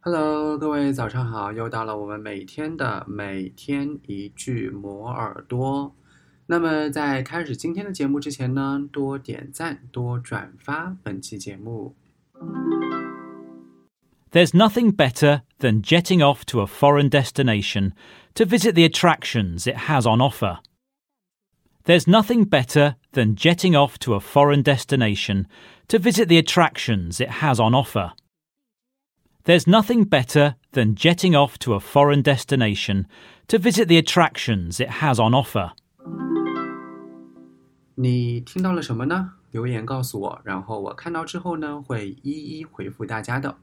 Hello，各位早上好！又到了我们每天的每天一句磨耳朵。那么在开始今天的节目之前呢，多点赞，多转发本期节目。There's nothing better than jetting off to a foreign destination to visit the attractions it has on offer. There's nothing better than jetting off to a foreign destination to visit the attractions it has on offer. There's nothing better than jetting off to a foreign destination to visit the attractions it has on offer. 你听到了什么呢？留言告诉我，然后我看到之后呢，会一一回复大家的。